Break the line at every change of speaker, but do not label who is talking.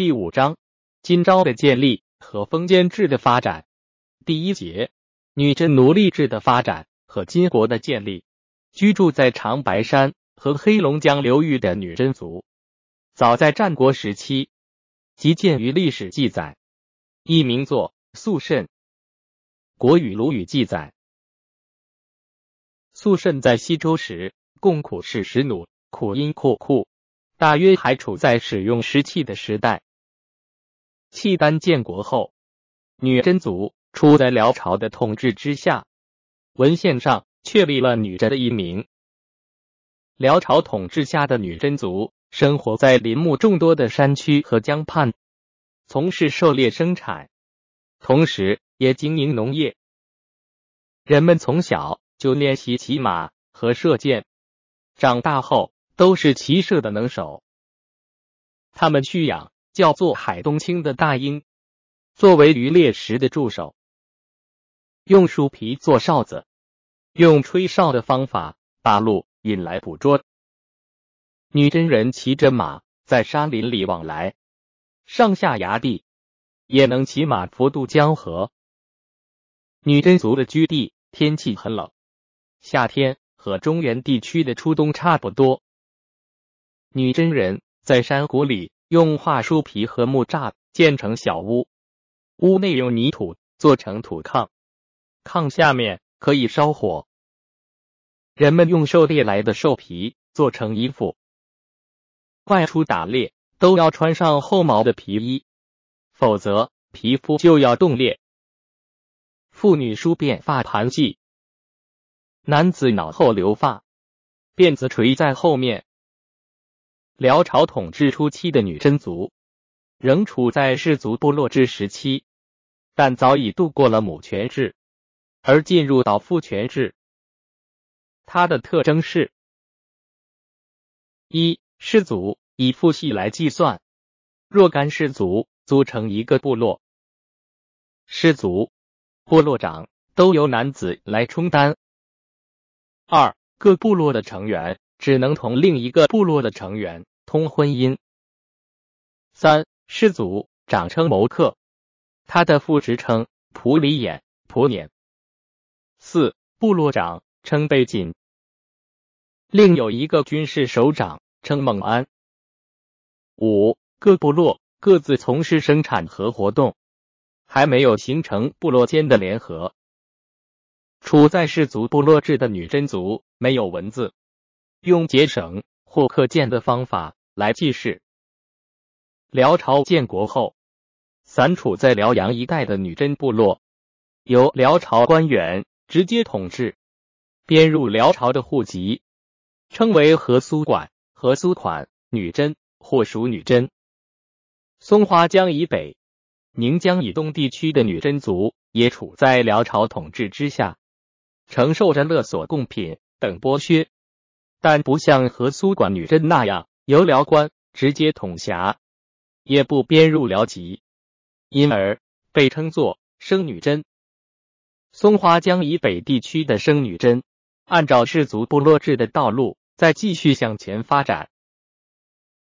第五章：金朝的建立和封建制的发展。第一节：女真奴隶制的发展和金国的建立。居住在长白山和黑龙江流域的女真族，早在战国时期即见于历史记载。一名作《肃慎》，国语鲁语记载，肃慎在西周时共苦是石弩，苦因库库，大约还处在使用石器的时代。契丹建国后，女真族处在辽朝的统治之下，文献上确立了女真的一名。辽朝统治下的女真族生活在林木众多的山区和江畔，从事狩猎生产，同时也经营农业。人们从小就练习骑马和射箭，长大后都是骑射的能手。他们蓄养。叫做海东青的大鹰，作为渔猎时的助手，用树皮做哨子，用吹哨的方法把鹿引来捕捉。女真人骑着马在山林里往来，上下崖地也能骑马浮渡江河。女真族的居地天气很冷，夏天和中原地区的初冬差不多。女真人在山谷里。用桦树皮和木栅建成小屋，屋内用泥土做成土炕，炕下面可以烧火。人们用狩猎来的兽皮做成衣服，外出打猎都要穿上厚毛的皮衣，否则皮肤就要冻裂。妇女梳辫发盘髻，男子脑后留发，辫子垂在后面。辽朝统治初期的女真族仍处在氏族部落制时期，但早已度过了母权制，而进入到父权制。它的特征是：一、氏族以父系来计算，若干氏族组成一个部落，氏族部落长都由男子来充当。二、各部落的成员只能同另一个部落的成员。通婚姻。三氏族长称谋克，他的副职称普里眼、普辇。四部落长称贝锦，另有一个军事首长称蒙安。五各部落各自从事生产和活动，还没有形成部落间的联合。处在氏族部落制的女真族没有文字，用结绳或刻剑的方法。来记事。辽朝建国后，散处在辽阳一带的女真部落，由辽朝官员直接统治，编入辽朝的户籍，称为和苏管、和苏款、女真或属女真。松花江以北、宁江以东地区的女真族也处在辽朝统治之下，承受着勒索贡品等剥削，但不像和苏管女真那样。由辽官直接统辖，也不编入辽籍，因而被称作生女真。松花江以北地区的生女真，按照氏族部落制的道路再继续向前发展，